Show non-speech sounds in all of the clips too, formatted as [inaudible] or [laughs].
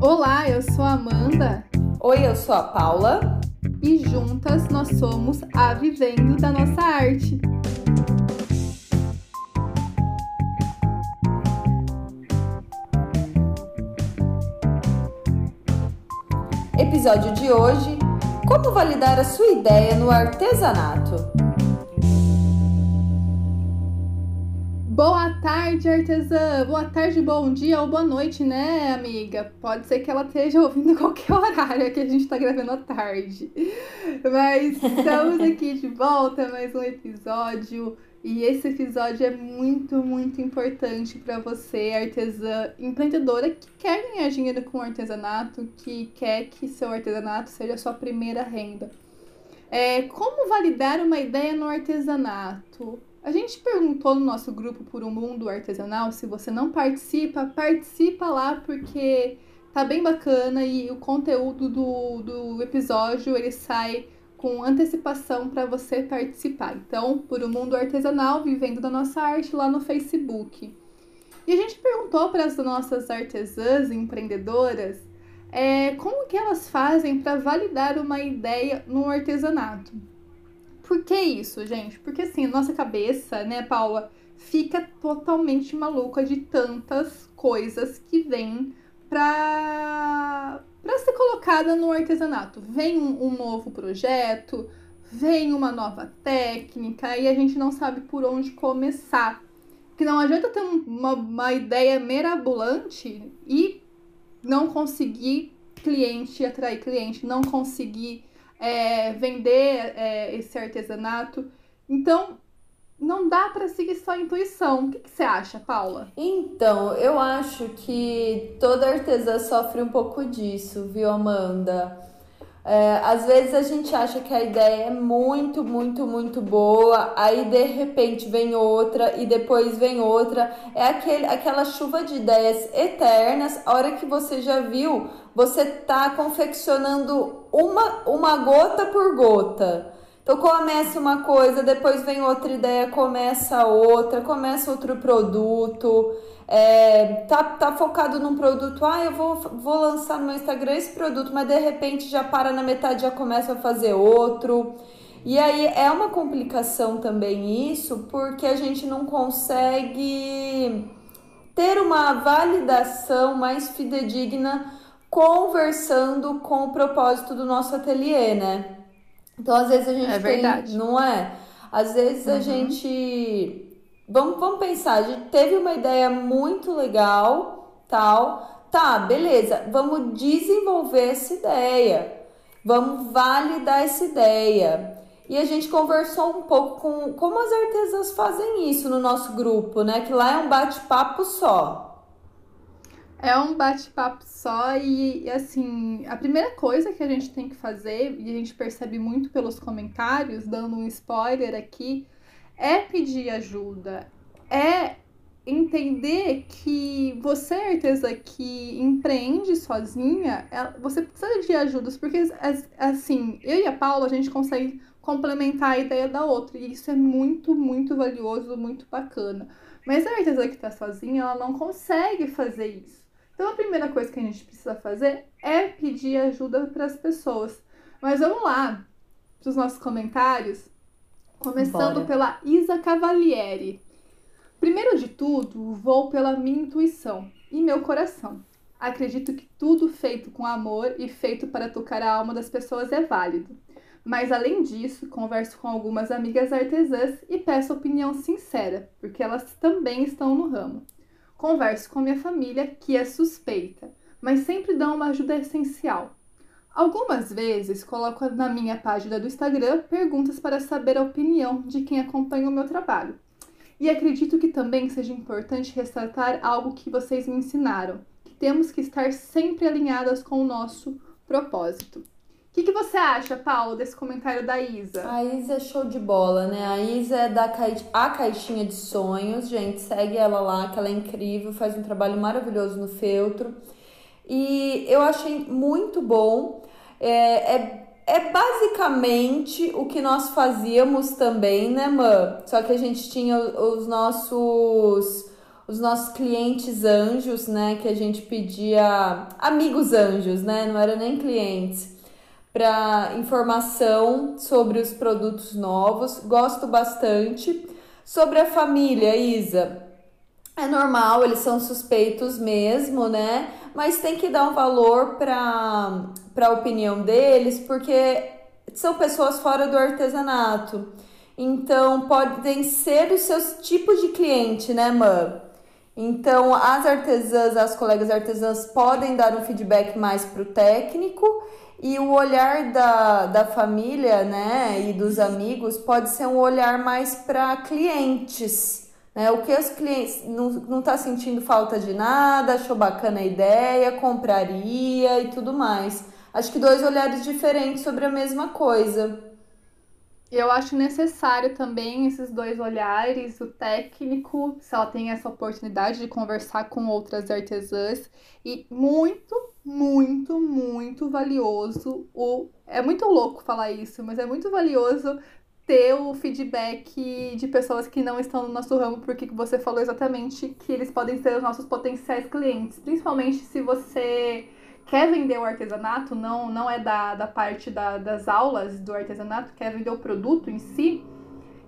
Olá, eu sou a Amanda. Oi, eu sou a Paula. E juntas nós somos a Vivendo da Nossa Arte. Episódio de hoje: Como validar a sua ideia no artesanato? Boa tarde, artesã! Boa tarde, bom dia ou boa noite, né, amiga? Pode ser que ela esteja ouvindo [laughs] qualquer horário que a gente tá gravando à tarde. Mas estamos [laughs] aqui de volta, mais um episódio. E esse episódio é muito, muito importante para você, artesã empreendedora que quer ganhar dinheiro com artesanato, que quer que seu artesanato seja a sua primeira renda. É, como validar uma ideia no artesanato? A gente perguntou no nosso grupo por um mundo artesanal, se você não participa, participa lá porque tá bem bacana e o conteúdo do, do episódio ele sai com antecipação para você participar. Então, por um mundo artesanal, vivendo da nossa arte lá no Facebook. E a gente perguntou para as nossas artesãs empreendedoras é, como que elas fazem para validar uma ideia no artesanato. Por que isso, gente? Porque assim, nossa cabeça, né, Paula, fica totalmente maluca de tantas coisas que vêm para para ser colocada no artesanato. Vem um, um, novo projeto, vem uma nova técnica e a gente não sabe por onde começar. Que não adianta ter uma, uma ideia mirabolante e não conseguir cliente, atrair cliente, não conseguir é, vender é, esse artesanato. Então, não dá para seguir só a intuição. O que, que, você acha, Paula? Então, eu acho que toda artesã sofre um pouco disso, viu, Amanda? É, às vezes a gente acha que a ideia é muito, muito, muito boa, aí de repente vem outra e depois vem outra. É aquele, aquela chuva de ideias eternas. A hora que você já viu, você tá confeccionando uma, uma gota por gota. Então começa uma coisa, depois vem outra ideia, começa outra, começa outro produto. É, tá, tá focado num produto, ah, eu vou, vou lançar no meu Instagram esse produto, mas de repente já para na metade, já começa a fazer outro. E aí é uma complicação também isso, porque a gente não consegue ter uma validação mais fidedigna conversando com o propósito do nosso ateliê, né? Então, às vezes a gente é verdade. tem, não é? Às vezes uhum. a gente vamos, vamos pensar, a gente teve uma ideia muito legal, tal. Tá, beleza, vamos desenvolver essa ideia. Vamos validar essa ideia. E a gente conversou um pouco com como as artesãs fazem isso no nosso grupo, né? Que lá é um bate-papo só. É um bate-papo só e, assim, a primeira coisa que a gente tem que fazer, e a gente percebe muito pelos comentários, dando um spoiler aqui, é pedir ajuda, é entender que você, artesã que empreende sozinha, é, você precisa de ajudas, porque assim, eu e a Paula, a gente consegue complementar a ideia da outra, e isso é muito, muito valioso, muito bacana. Mas a artesã que está sozinha, ela não consegue fazer isso. Então a primeira coisa que a gente precisa fazer é pedir ajuda para as pessoas. Mas vamos lá para os nossos comentários, começando Bora. pela Isa Cavalieri. Primeiro de tudo, vou pela minha intuição e meu coração. Acredito que tudo feito com amor e feito para tocar a alma das pessoas é válido. Mas além disso, converso com algumas amigas artesãs e peço opinião sincera, porque elas também estão no ramo. Converso com minha família, que é suspeita, mas sempre dão uma ajuda essencial. Algumas vezes coloco na minha página do Instagram perguntas para saber a opinião de quem acompanha o meu trabalho. E acredito que também seja importante ressaltar algo que vocês me ensinaram, que temos que estar sempre alinhadas com o nosso propósito que, que você acha, Paulo, desse comentário da Isa? A Isa é show de bola, né? A Isa é da A Caixinha de Sonhos, gente. Segue ela lá, que ela é incrível, faz um trabalho maravilhoso no feltro. E eu achei muito bom. É, é, é basicamente o que nós fazíamos também, né, Mã? Só que a gente tinha os nossos os nossos clientes anjos, né? Que a gente pedia amigos anjos, né? Não era nem clientes. Para informação sobre os produtos novos, gosto bastante. Sobre a família, Isa, é normal, eles são suspeitos mesmo, né? Mas tem que dar um valor para a opinião deles, porque são pessoas fora do artesanato. Então, podem ser os seus tipos de cliente, né, Mã? Então, as artesãs, as colegas artesãs podem dar um feedback mais para o técnico e o olhar da, da família, né, e dos amigos pode ser um olhar mais para clientes, né? O que os clientes não, não tá sentindo falta de nada, achou bacana a ideia, compraria e tudo mais. Acho que dois olhares diferentes sobre a mesma coisa. Eu acho necessário também esses dois olhares, o técnico, se ela tem essa oportunidade de conversar com outras artesãs, e muito, muito, muito valioso o. É muito louco falar isso, mas é muito valioso ter o feedback de pessoas que não estão no nosso ramo, porque você falou exatamente que eles podem ser os nossos potenciais clientes, principalmente se você quer vender o artesanato, não, não é da, da parte da, das aulas do artesanato, quer vender o produto em si.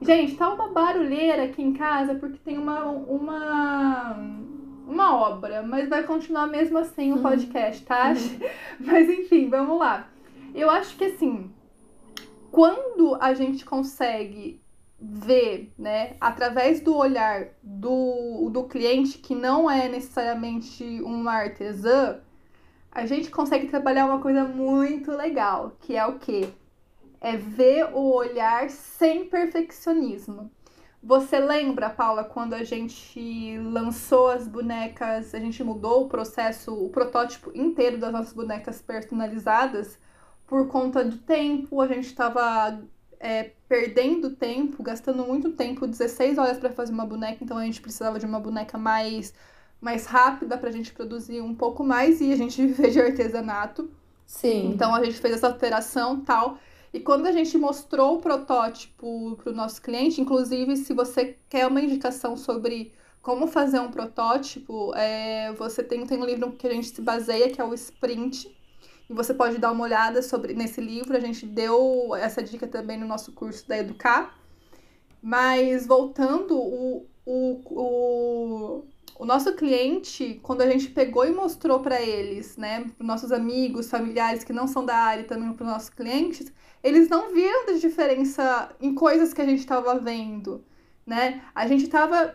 Gente, tá uma barulheira aqui em casa porque tem uma, uma, uma obra, mas vai continuar mesmo assim o uhum. podcast, tá? Uhum. [laughs] Mas enfim, vamos lá. Eu acho que assim, quando a gente consegue ver, né, através do olhar do, do cliente, que não é necessariamente uma artesã, a gente consegue trabalhar uma coisa muito legal, que é o quê? É ver o olhar sem perfeccionismo. Você lembra, Paula, quando a gente lançou as bonecas, a gente mudou o processo, o protótipo inteiro das nossas bonecas personalizadas por conta do tempo, a gente estava é, perdendo tempo, gastando muito tempo, 16 horas para fazer uma boneca, então a gente precisava de uma boneca mais mais rápida para a gente produzir um pouco mais e a gente [laughs] viver de artesanato. Sim. Então a gente fez essa alteração tal. E quando a gente mostrou o protótipo para o nosso cliente, inclusive se você quer uma indicação sobre como fazer um protótipo, é, você tem, tem um livro que a gente se baseia, que é o Sprint. E você pode dar uma olhada sobre nesse livro. A gente deu essa dica também no nosso curso da Educar. Mas voltando, o, o, o, o nosso cliente, quando a gente pegou e mostrou para eles, né, para nossos amigos, familiares que não são da área também para os nossos clientes, eles não viram de diferença em coisas que a gente estava vendo, né? A gente estava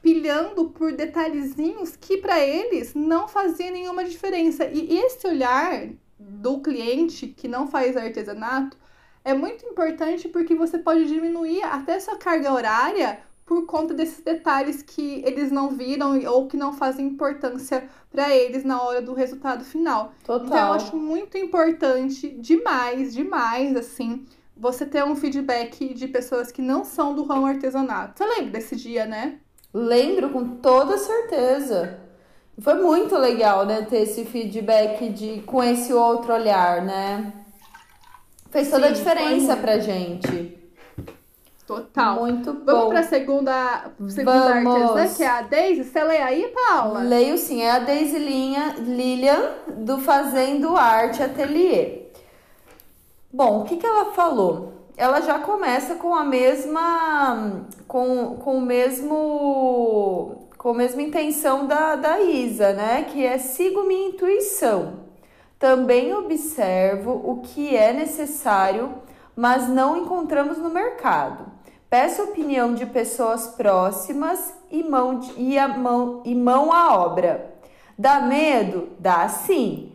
pilhando por detalhezinhos que para eles não fazia nenhuma diferença. E esse olhar do cliente que não faz artesanato é muito importante porque você pode diminuir até sua carga horária por conta desses detalhes que eles não viram ou que não fazem importância para eles na hora do resultado final. Total. Então eu acho muito importante, demais, demais, assim, você ter um feedback de pessoas que não são do ramo artesanato. Você lembra desse dia, né? Lembro com toda certeza. Foi muito legal, né, ter esse feedback de com esse outro olhar, né? Fez toda Sim, a diferença pra gente. Total. Muito bom. Vamos pra segunda, segunda Vamos. artesã, que é a Deise. Você lê aí, Paula? Leio sim. É a Deise Linha, Lilian, do Fazendo Arte Atelier. Bom, o que, que ela falou? Ela já começa com a mesma... Com, com o mesmo... Com a mesma intenção da, da Isa, né? Que é sigo minha intuição. Também observo o que é necessário mas não encontramos no mercado. Peço opinião de pessoas próximas e mão, de, e, a mão, e mão à obra. Dá medo? Dá sim.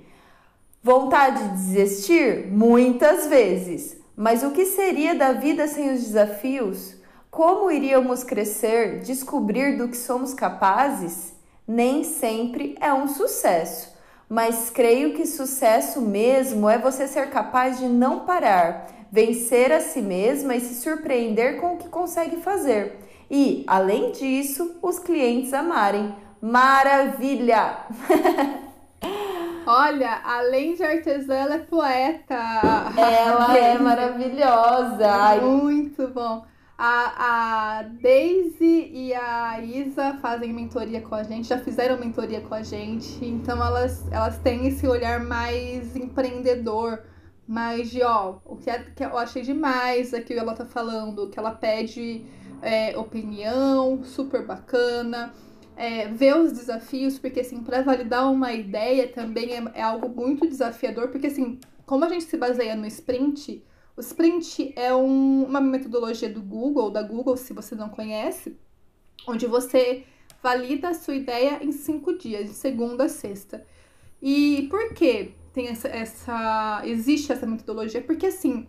Vontade de desistir? Muitas vezes. Mas o que seria da vida sem os desafios? Como iríamos crescer, descobrir do que somos capazes? Nem sempre é um sucesso, mas creio que sucesso mesmo é você ser capaz de não parar vencer a si mesma e se surpreender com o que consegue fazer. E, além disso, os clientes amarem. Maravilha! [laughs] Olha, além de artesã, ela é poeta. Ela é maravilhosa. Muito bom. A, a Daisy e a Isa fazem mentoria com a gente, já fizeram mentoria com a gente, então elas, elas têm esse olhar mais empreendedor, mais de ó, o que, é, que eu achei demais aqui ela tá falando, que ela pede é, opinião, super bacana. É, ver os desafios, porque assim, para validar uma ideia também é, é algo muito desafiador, porque assim, como a gente se baseia no sprint, o Sprint é um, uma metodologia do Google, da Google, se você não conhece, onde você valida a sua ideia em cinco dias, de segunda a sexta. E por que tem essa, essa existe essa metodologia? Porque assim,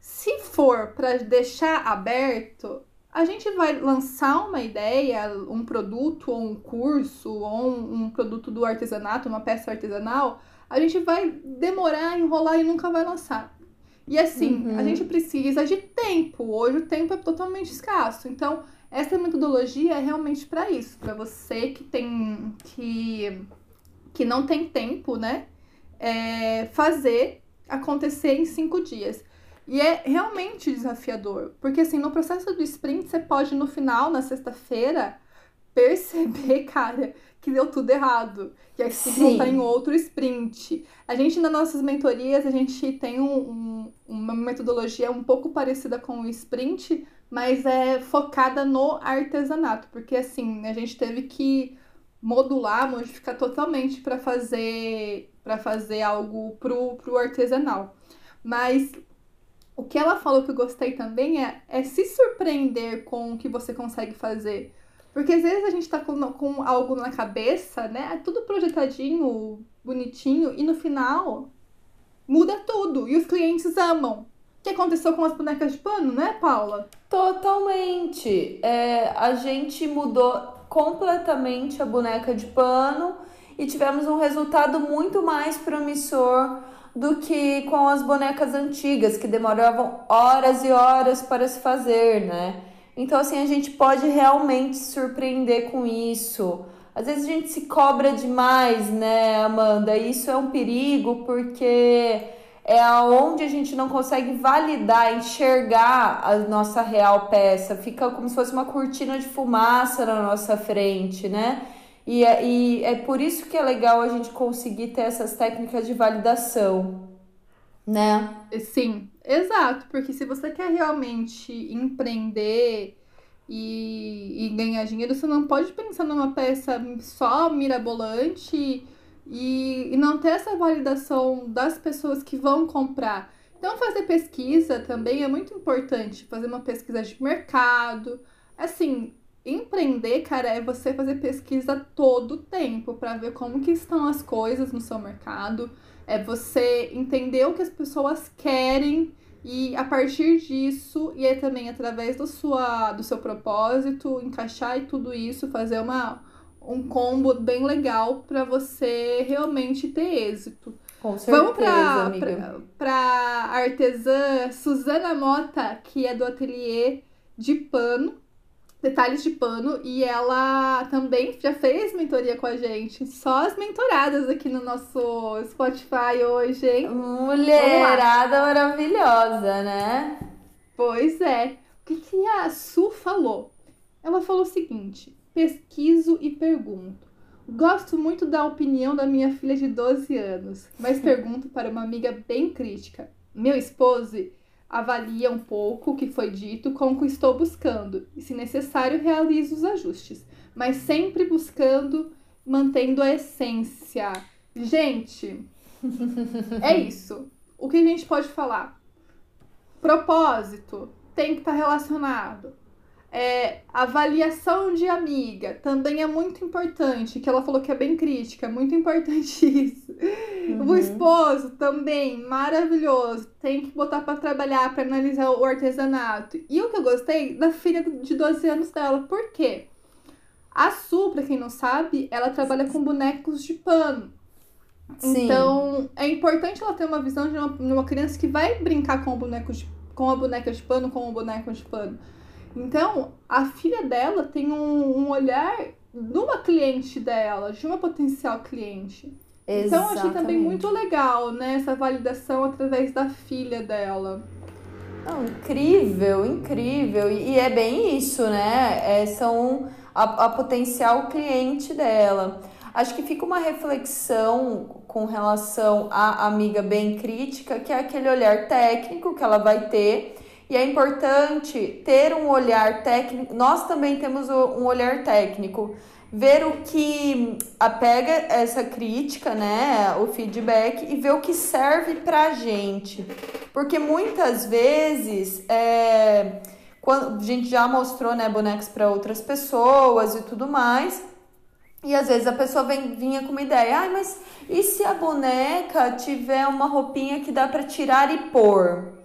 se for para deixar aberto, a gente vai lançar uma ideia, um produto ou um curso ou um, um produto do artesanato, uma peça artesanal, a gente vai demorar, enrolar e nunca vai lançar. E assim, uhum. a gente precisa de tempo. Hoje o tempo é totalmente escasso. Então, essa metodologia é realmente para isso, para você que tem que que não tem tempo, né? É, fazer acontecer em cinco dias. E é realmente desafiador, porque assim, no processo do sprint, você pode no final, na sexta-feira, [laughs] perceber, cara, que deu tudo errado. Que aí você voltar em outro sprint. A gente, nas nossas mentorias, a gente tem um, um, uma metodologia um pouco parecida com o sprint, mas é focada no artesanato. Porque, assim, a gente teve que modular, modificar totalmente para fazer para fazer algo pro, pro artesanal. Mas o que ela falou que eu gostei também é, é se surpreender com o que você consegue fazer. Porque às vezes a gente tá com, com algo na cabeça, né? É tudo projetadinho, bonitinho, e no final muda tudo. E os clientes amam. O que aconteceu com as bonecas de pano, né, Paula? Totalmente. É, a gente mudou completamente a boneca de pano e tivemos um resultado muito mais promissor do que com as bonecas antigas, que demoravam horas e horas para se fazer, né? Então, assim, a gente pode realmente se surpreender com isso. Às vezes a gente se cobra demais, né, Amanda? Isso é um perigo porque é aonde a gente não consegue validar, enxergar a nossa real peça. Fica como se fosse uma cortina de fumaça na nossa frente, né? E é, e é por isso que é legal a gente conseguir ter essas técnicas de validação, né? Sim, Exato, porque se você quer realmente empreender e, e ganhar dinheiro, você não pode pensar numa peça só mirabolante e, e não ter essa validação das pessoas que vão comprar. Então, fazer pesquisa também é muito importante. Fazer uma pesquisa de mercado. Assim, empreender, cara, é você fazer pesquisa todo o tempo para ver como que estão as coisas no seu mercado. É você entender o que as pessoas querem e a partir disso, e também através do, sua, do seu propósito, encaixar e tudo isso, fazer uma, um combo bem legal para você realmente ter êxito. Com certeza, Vamos amiga. pra, pra artesã Suzana Mota, que é do ateliê de pano detalhes de pano e ela também já fez mentoria com a gente. Só as mentoradas aqui no nosso Spotify hoje, hein? Mulherada maravilhosa, né? Pois é. O que, que a Su falou? Ela falou o seguinte: pesquiso e pergunto. Gosto muito da opinião da minha filha de 12 anos, mas pergunto para uma amiga bem crítica. Meu esposo avalia um pouco o que foi dito com o que estou buscando e, se necessário, realizo os ajustes, mas sempre buscando, mantendo a essência. Gente, é isso. O que a gente pode falar? Propósito tem que estar relacionado é, avaliação de amiga também é muito importante, que ela falou que é bem crítica, é muito importante [laughs] isso. Uhum. O esposo também, maravilhoso, tem que botar para trabalhar, para analisar o artesanato. E o que eu gostei da filha de 12 anos dela, por quê? A Su, pra quem não sabe, ela trabalha com bonecos de pano. Sim. Então, é importante ela ter uma visão de uma, uma criança que vai brincar com, o boneco de, com a boneca de pano, com o boneco de pano. Então, a filha dela tem um, um olhar de uma cliente dela, de uma potencial cliente. Exatamente. Então, achei também muito legal, né? Essa validação através da filha dela. Não, incrível, incrível. E, é bem isso, né? É, são a, a potencial cliente dela. Acho que fica uma reflexão com relação à amiga bem crítica, que é aquele olhar técnico que ela vai ter. E é importante ter um olhar técnico. Nós também temos um olhar técnico. Ver o que apega essa crítica, né? O feedback e ver o que serve pra gente. Porque muitas vezes. É, quando, a gente já mostrou né, bonecos para outras pessoas e tudo mais. E às vezes a pessoa vem, vinha com uma ideia, ah, mas e se a boneca tiver uma roupinha que dá para tirar e pôr?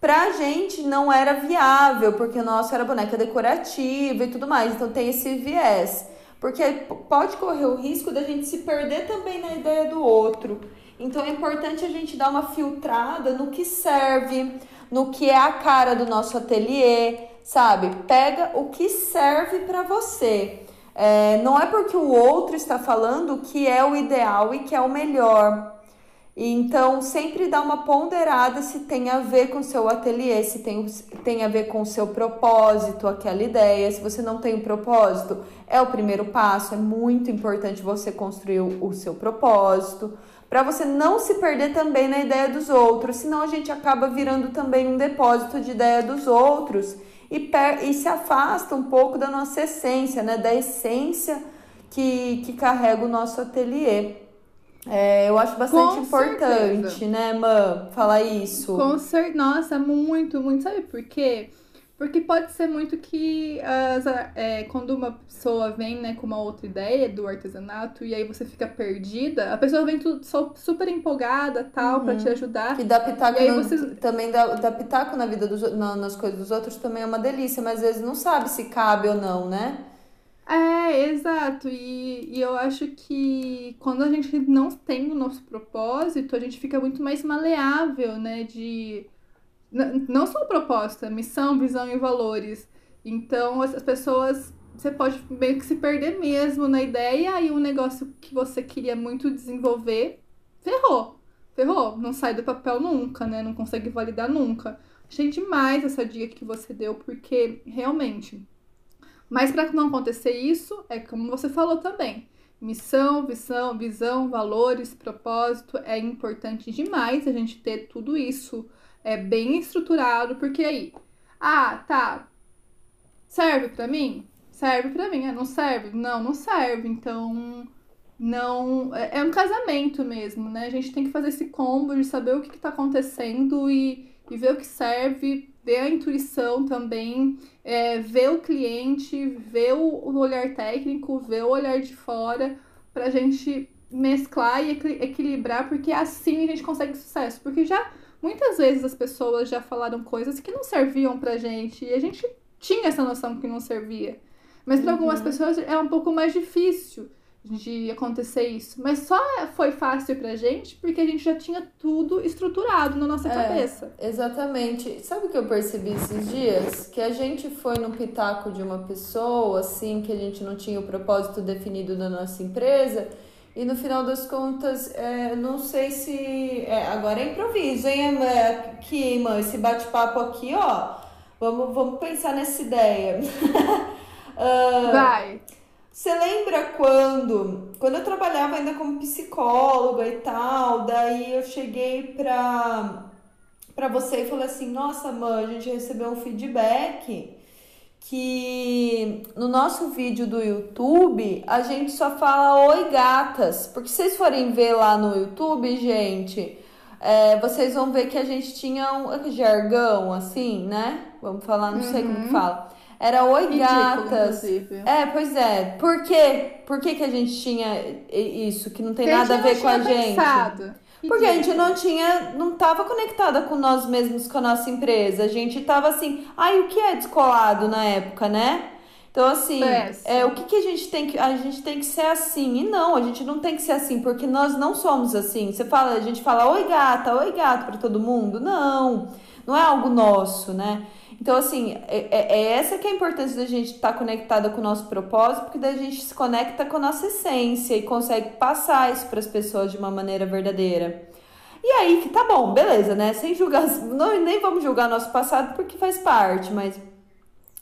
Pra gente não era viável, porque o nosso era boneca decorativa e tudo mais, então tem esse viés. Porque pode correr o risco da gente se perder também na ideia do outro. Então é importante a gente dar uma filtrada no que serve, no que é a cara do nosso ateliê, sabe? Pega o que serve para você. É, não é porque o outro está falando que é o ideal e que é o melhor. Então, sempre dá uma ponderada se tem a ver com seu ateliê, se tem, tem a ver com seu propósito, aquela ideia. Se você não tem um propósito, é o primeiro passo. É muito importante você construir o, o seu propósito, para você não se perder também na ideia dos outros, senão a gente acaba virando também um depósito de ideia dos outros e, e se afasta um pouco da nossa essência, né? Da essência que, que carrega o nosso ateliê. É, eu acho bastante Com importante, certeza. né, Mã, falar isso. Com certeza. Nossa, muito, muito. Sabe por quê? Porque pode ser muito que as, é, quando uma pessoa vem né, com uma outra ideia do artesanato e aí você fica perdida, a pessoa vem tudo super empolgada tal uhum. para te ajudar. Que dá pitaco no, você... também dá, dá pitaco na vida dos, na, nas coisas dos outros também é uma delícia, mas às vezes não sabe se cabe ou não, né? É, exato. E, e eu acho que quando a gente não tem o nosso propósito, a gente fica muito mais maleável, né? De não só proposta, missão, visão e valores. Então, as pessoas, você pode meio que se perder mesmo na ideia e um negócio que você queria muito desenvolver, ferrou. Ferrou, não sai do papel nunca, né? Não consegue validar nunca. Achei demais essa dica que você deu, porque realmente. Mas para não acontecer isso, é como você falou também. Missão, visão, visão, valores, propósito, é importante demais a gente ter tudo isso é bem estruturado, porque aí, ah, tá, serve para mim? Serve para mim, ah, não serve? Não, não serve, então não, é, é um casamento mesmo, né? A gente tem que fazer esse combo de saber o que, que tá acontecendo e, e ver o que serve, ver a intuição também, é, ver o cliente, ver o, olhar técnico, ver o olhar de fora, pra gente mesclar e equilibrar, porque assim a gente consegue sucesso. Porque já muitas vezes as pessoas já falaram coisas que não serviam pra gente e a gente tinha essa noção que não servia. Mas para uhum. algumas pessoas é um pouco mais difícil de acontecer isso. Mas só foi fácil pra gente porque a gente já tinha tudo estruturado na nossa é, cabeça. Exatamente. Sabe o que eu percebi esses dias? Que a gente foi no pitaco de uma pessoa, assim, que a gente não tinha o propósito definido da nossa empresa. E no final das contas, é, não sei se. É, agora é improviso, hein, aqui, irmã? Esse bate-papo aqui, ó. Vamos, vamos pensar nessa ideia. uh, [laughs] Vai. Você lembra quando, quando eu trabalhava ainda como psicóloga e tal, daí eu cheguei pra, pra você e falei assim, nossa, mãe, a gente recebeu um feedback que no nosso vídeo do YouTube a gente só fala oi gatas, porque se vocês forem ver lá no YouTube, gente, é, vocês vão ver que a gente tinha um jargão assim, né? Vamos falar, não uhum. sei como que uhum. fala. Era oi Ridículo, gatas. Inclusive. É, pois é. Por quê? Por que, que a gente tinha isso? Que não tem nada a ver com a gente. Pensado. Porque a gente não tinha, não estava conectada com nós mesmos, com a nossa empresa. A gente estava assim, ai, o que é descolado na época, né? Então, assim, é, o que, que a gente tem que. A gente tem que ser assim. E não, a gente não tem que ser assim, porque nós não somos assim. Você fala, a gente fala, oi gata, oi gato para todo mundo. Não, não é algo nosso, né? Então, assim, é, é, é essa que é a importância da gente estar tá conectada com o nosso propósito, porque daí a gente se conecta com a nossa essência e consegue passar isso para as pessoas de uma maneira verdadeira. E aí que tá bom, beleza, né? Sem julgar, [laughs] não, nem vamos julgar nosso passado porque faz parte, mas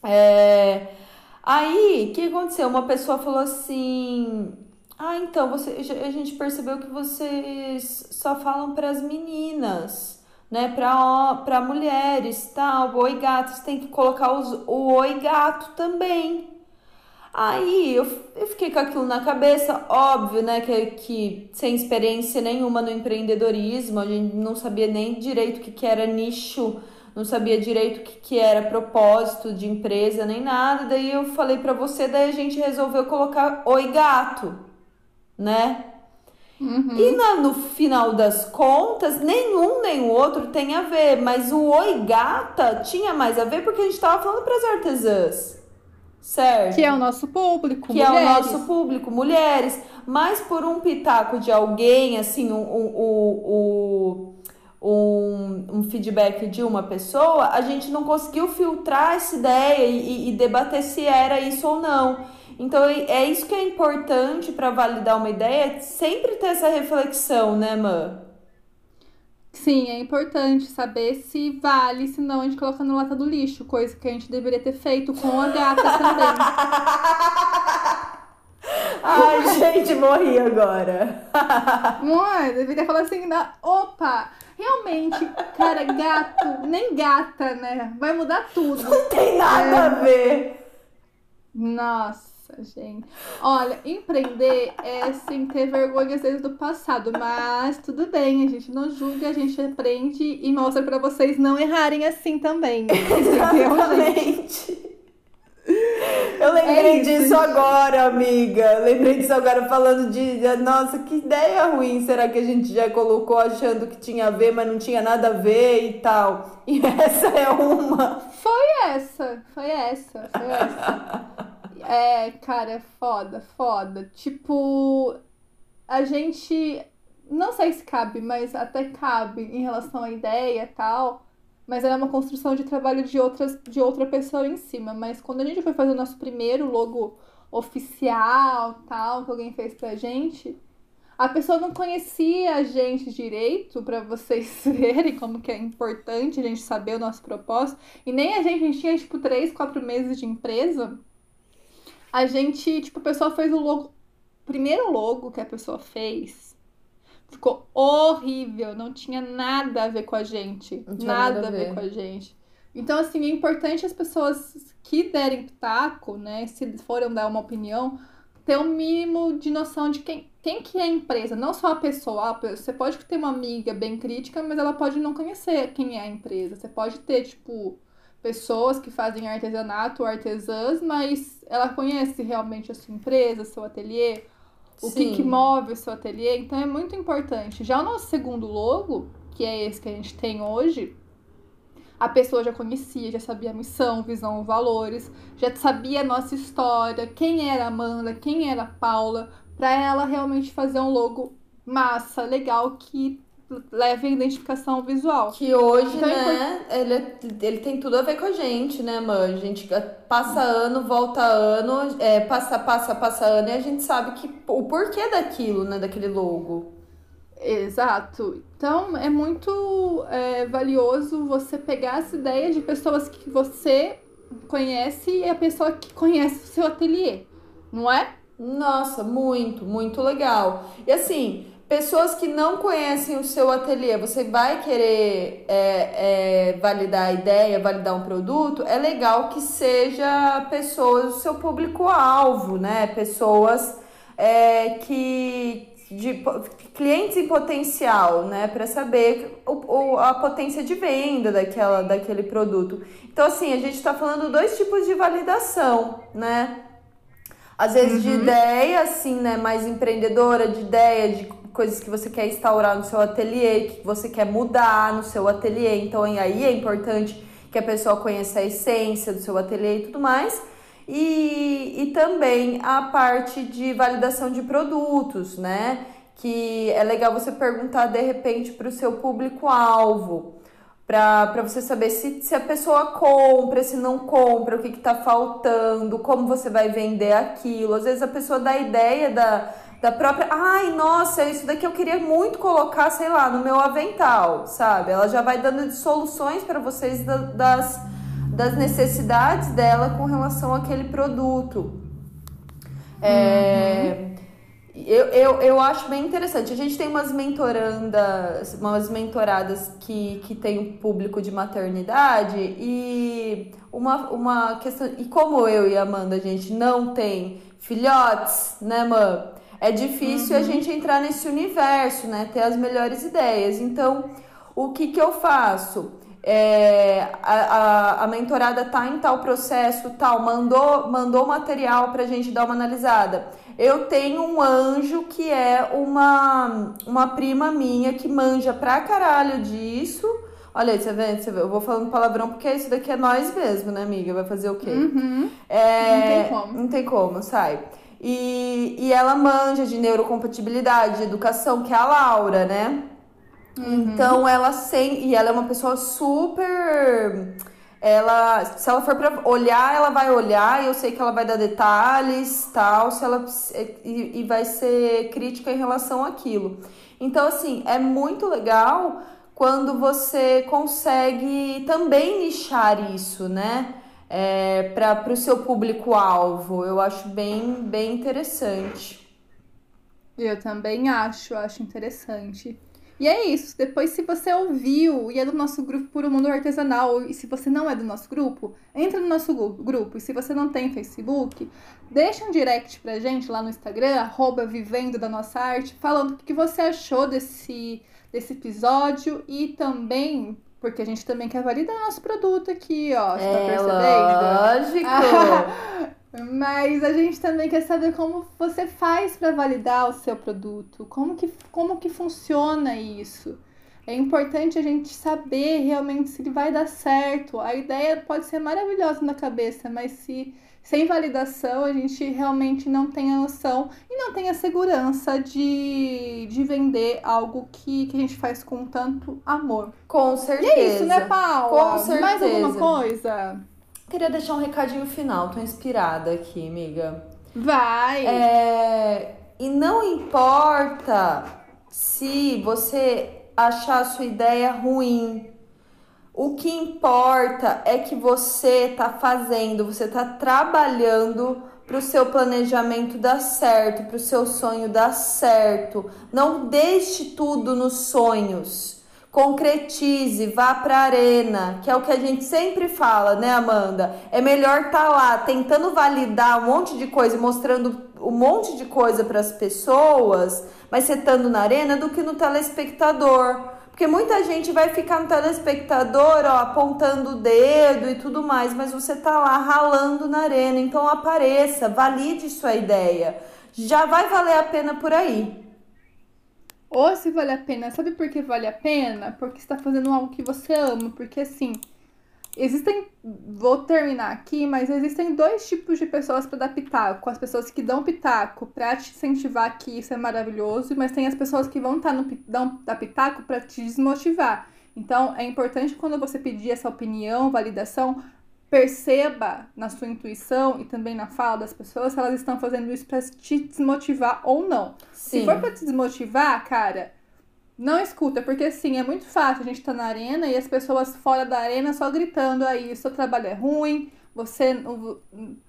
é, aí o que aconteceu? Uma pessoa falou assim: "Ah, então você a gente percebeu que vocês só falam para as meninas, né? Para mulheres, tal. Oi gato, você tem que colocar os, o oi gato também." Aí eu, eu fiquei com aquilo na cabeça, óbvio, né? Que, que sem experiência nenhuma no empreendedorismo, a gente não sabia nem direito o que, que era nicho, não sabia direito o que, que era propósito de empresa, nem nada. Daí eu falei para você, daí a gente resolveu colocar Oi Gato, né? Uhum. E na, no final das contas, nenhum nem o outro tem a ver, mas o Oi Gata tinha mais a ver porque a gente tava falando para as artesãs. Certo. Que é o nosso público, que mulheres. é o nosso público, mulheres. Mas por um pitaco de alguém, assim, um, um, um, um, feedback de uma pessoa, a gente não conseguiu filtrar essa ideia e, e debater se era isso ou não. Então é isso que é importante para validar uma ideia, sempre ter essa reflexão, né, Mã? Sim, é importante saber se vale, senão a gente coloca na lata do lixo, coisa que a gente deveria ter feito com a gata [laughs] também. Ai, gente, morri agora. [laughs] Mãe, deveria falar assim, na... opa, realmente, cara, gato, nem gata, né? Vai mudar tudo. Não tem nada é... a ver. Nossa. Nossa, gente. Olha, empreender é sem ter vergonha às vezes do passado, mas tudo bem, a gente não julga, a gente aprende e mostra para vocês não errarem assim também. [laughs] Exatamente. Eu lembrei é isso, disso gente. agora, amiga. Lembrei disso agora falando de, nossa, que ideia ruim será que a gente já colocou achando que tinha a ver, mas não tinha nada a ver e tal. E [laughs] essa é uma. Foi essa, foi essa, foi essa. [laughs] É, cara, é foda, foda. Tipo, a gente. Não sei se cabe, mas até cabe em relação à ideia e tal. Mas era uma construção de trabalho de, outras, de outra pessoa em cima. Mas quando a gente foi fazer o nosso primeiro logo oficial, tal, que alguém fez pra gente, a pessoa não conhecia a gente direito, para vocês [laughs] verem como que é importante a gente saber o nosso propósito. E nem a gente, a gente tinha, tipo, três, quatro meses de empresa a gente, tipo, a pessoa fez o logo. Primeiro logo que a pessoa fez ficou horrível, não tinha nada a ver com a gente. Nada, nada, a ver. ver com a gente. Então, assim, é importante as pessoas que derem pitaco, né, se forem dar uma opinião, ter um mínimo de noção de quem, quem que é a empresa, não só a pessoa. Você pode ter uma amiga bem crítica, mas ela pode não conhecer quem é a empresa. Você pode ter, tipo, pessoas que fazem artesanato, artesãs, mas ela conhece realmente a sua empresa, seu ateliê, o que, que, move o seu ateliê, então é muito importante. Já o nosso segundo logo, que é esse que a gente tem hoje, a pessoa já conhecia, já sabia a missão, visão, valores, já sabia a nossa história, quem era a Amanda, quem era a Paula, para ela realmente fazer um logo massa, legal, que leve a identificação visual. Que hoje, então, é né, é... ele, ele tem tudo a ver com a gente, né, mãe? A gente passa ano, volta ano, é, passa, passa, passa ano e a gente sabe que o porquê daquilo, né, daquele logo. Exato. Então é muito é, valioso você pegar essa ideia de pessoas que você conhece e a pessoa que conhece o seu ateliê, não é? Nossa, muito, muito legal. E assim, pessoas que não conhecem o seu ateliê, você vai querer é, é, validar a ideia, validar um produto, é legal que seja pessoas, o seu público-alvo, né? Pessoas é, que. De, clientes em potencial, né, para saber o, o, a potência de venda daquela, daquele produto. Então, assim, a gente está falando dois tipos de validação, né? Às vezes uhum. de ideia, assim, né, mais empreendedora, de ideia, de coisas que você quer instaurar no seu ateliê, que você quer mudar no seu ateliê. Então aí é importante que a pessoa conheça a essência do seu ateliê e tudo mais. E, e também a parte de validação de produtos, né? Que é legal você perguntar de repente para o seu público-alvo para você saber se, se a pessoa compra, se não compra, o que está faltando, como você vai vender aquilo. Às vezes a pessoa dá ideia da, da própria. Ai, nossa, isso daqui eu queria muito colocar, sei lá, no meu avental, sabe? Ela já vai dando soluções para vocês das, das necessidades dela com relação àquele produto. É. Uhum. Eu, eu, eu acho bem interessante. A gente tem umas mentorandas, umas mentoradas que, que tem público de maternidade e uma, uma questão. E como eu e a Amanda, a gente não tem filhotes, né, mãe? É difícil uhum. a gente entrar nesse universo, né? Ter as melhores ideias. Então, o que, que eu faço? É, a, a, a, mentorada tá em tal processo, tal, mandou, mandou material pra gente dar uma analisada. Eu tenho um anjo que é uma, uma prima minha que manja pra caralho disso. Olha aí, você vê, você vê, eu vou falando palavrão porque isso daqui é nós mesmo, né, amiga? Vai fazer o quê? Uhum. É, não tem como. Não tem como, sai. E, e ela manja de neurocompatibilidade, de educação, que é a Laura, né? Uhum. Então ela sem. E ela é uma pessoa super ela, se ela for para olhar, ela vai olhar e eu sei que ela vai dar detalhes, tal, se ela e, e vai ser crítica em relação àquilo. Então, assim, é muito legal quando você consegue também nichar isso, né? É, para o seu público-alvo. Eu acho bem, bem interessante. Eu também acho, acho interessante. E é isso. Depois, se você ouviu e é do nosso grupo Puro Mundo Artesanal, e se você não é do nosso grupo, entra no nosso grupo. E se você não tem Facebook, deixa um direct pra gente lá no Instagram, arroba Vivendo da Nossa Arte, falando o que você achou desse, desse episódio e também porque a gente também quer validar nosso produto aqui, ó. Você tá é, tá percebendo? Lógico! [laughs] Mas a gente também quer saber como você faz para validar o seu produto, como que, como que funciona isso. É importante a gente saber realmente se ele vai dar certo. A ideia pode ser maravilhosa na cabeça, mas se sem validação a gente realmente não tem a noção e não tem a segurança de, de vender algo que, que a gente faz com tanto amor. Com certeza. E é isso, né, Paula? Com certeza. Mais alguma coisa? Queria deixar um recadinho final, tô inspirada aqui, amiga. Vai! É... E não importa se você achar a sua ideia ruim. O que importa é que você tá fazendo, você tá trabalhando para o seu planejamento dar certo, para o seu sonho dar certo. Não deixe tudo nos sonhos concretize, vá para a arena, que é o que a gente sempre fala, né, Amanda? É melhor estar tá lá tentando validar um monte de coisa, mostrando um monte de coisa para as pessoas, mas você estando na arena do que no telespectador. Porque muita gente vai ficar no telespectador, ó, apontando o dedo e tudo mais, mas você tá lá ralando na arena. Então apareça, valide sua ideia. Já vai valer a pena por aí. Ou se vale a pena, sabe por que vale a pena? Porque está fazendo algo que você ama. Porque assim, existem. Vou terminar aqui, mas existem dois tipos de pessoas para dar pitaco. As pessoas que dão pitaco para te incentivar que isso é maravilhoso, mas tem as pessoas que vão estar tá no dão, dar pitaco para te desmotivar. Então é importante quando você pedir essa opinião, validação, perceba na sua intuição e também na fala das pessoas se elas estão fazendo isso para te desmotivar ou não. Sim. Se for para te desmotivar, cara, não escuta, porque assim, é muito fácil a gente tá na arena e as pessoas fora da arena só gritando aí, seu trabalho é ruim, você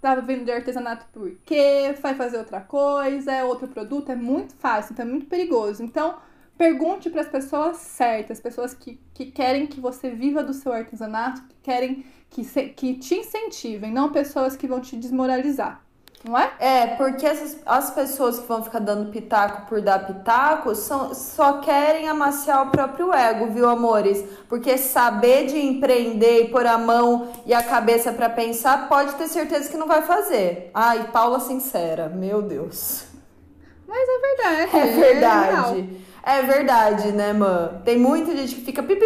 tá vendo de artesanato por quê? Vai fazer outra coisa, é outro produto, é muito fácil, então é muito perigoso. Então, pergunte para as pessoas certas, pessoas que, que querem que você viva do seu artesanato, que querem que, se, que te incentivem, não pessoas que vão te desmoralizar. Não é? É, porque essas, as pessoas que vão ficar dando pitaco por dar pitaco são, só querem amaciar o próprio ego, viu, amores? Porque saber de empreender e pôr a mão e a cabeça para pensar, pode ter certeza que não vai fazer. Ai, Paula sincera, meu Deus. Mas é verdade. É verdade. É é verdade, né, mãe? Tem muita gente que fica pipi,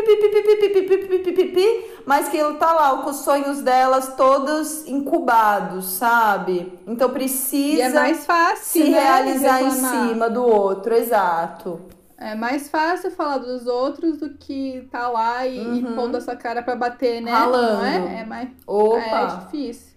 mas que tá lá com os sonhos delas todos incubados, sabe? Então precisa e é mais fácil, se né, realizar em cima do outro, exato. É mais fácil falar dos outros do que tá lá e, uhum. e pondo a sua cara pra bater, né? Ralando. Não é? É mais Opa. É, é difícil.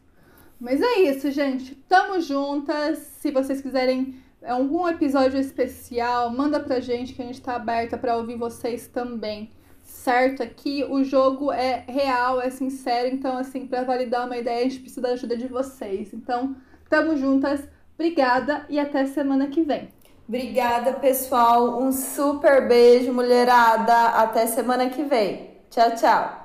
Mas é isso, gente. Tamo juntas. Se vocês quiserem algum episódio especial, manda pra gente que a gente tá aberta para ouvir vocês também. Certo? Aqui o jogo é real, é sincero, então assim, para validar uma ideia, a gente precisa da ajuda de vocês. Então, tamo juntas. Obrigada e até semana que vem. Obrigada, pessoal. Um super beijo, mulherada. Até semana que vem. Tchau, tchau.